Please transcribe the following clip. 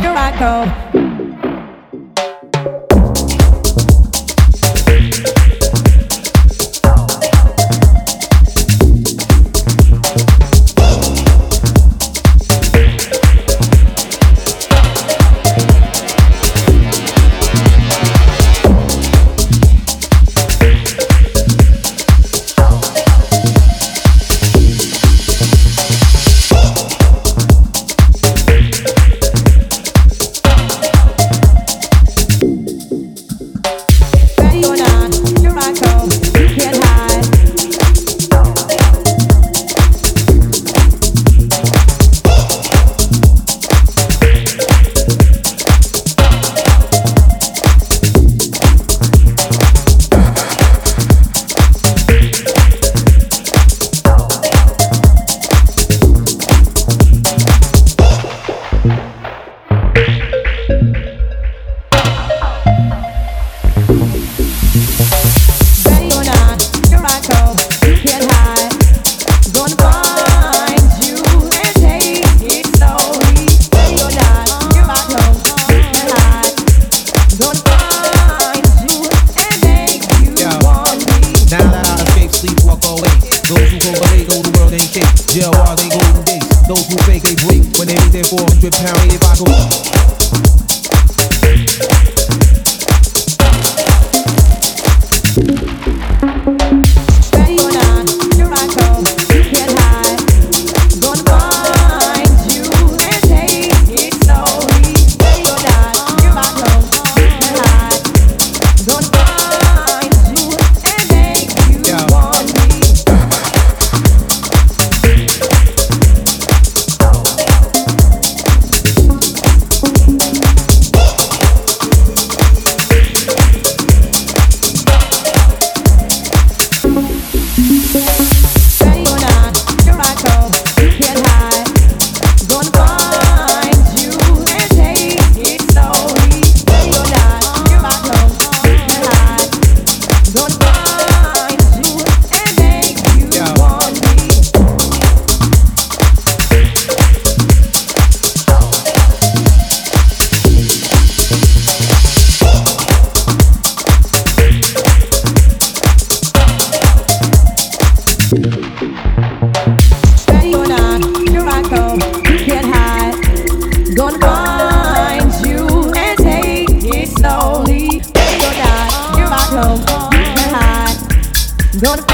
Here I go. when they their 400 pound, if I go. No.